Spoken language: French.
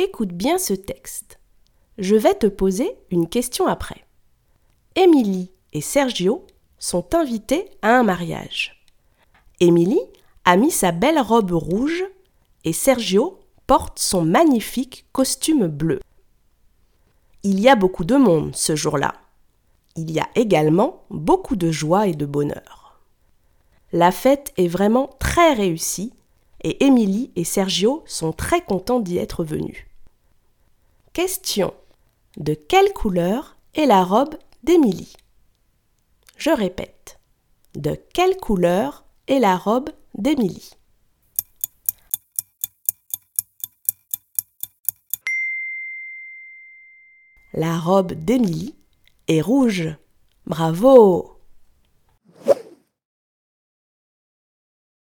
Écoute bien ce texte. Je vais te poser une question après. Émilie et Sergio sont invités à un mariage. Émilie a mis sa belle robe rouge et Sergio porte son magnifique costume bleu. Il y a beaucoup de monde ce jour-là. Il y a également beaucoup de joie et de bonheur. La fête est vraiment très réussie et Émilie et Sergio sont très contents d'y être venus. Question. De quelle couleur est la robe d'Émilie? Je répète. De quelle couleur est la robe d'Émilie? La robe d'Émilie est rouge. Bravo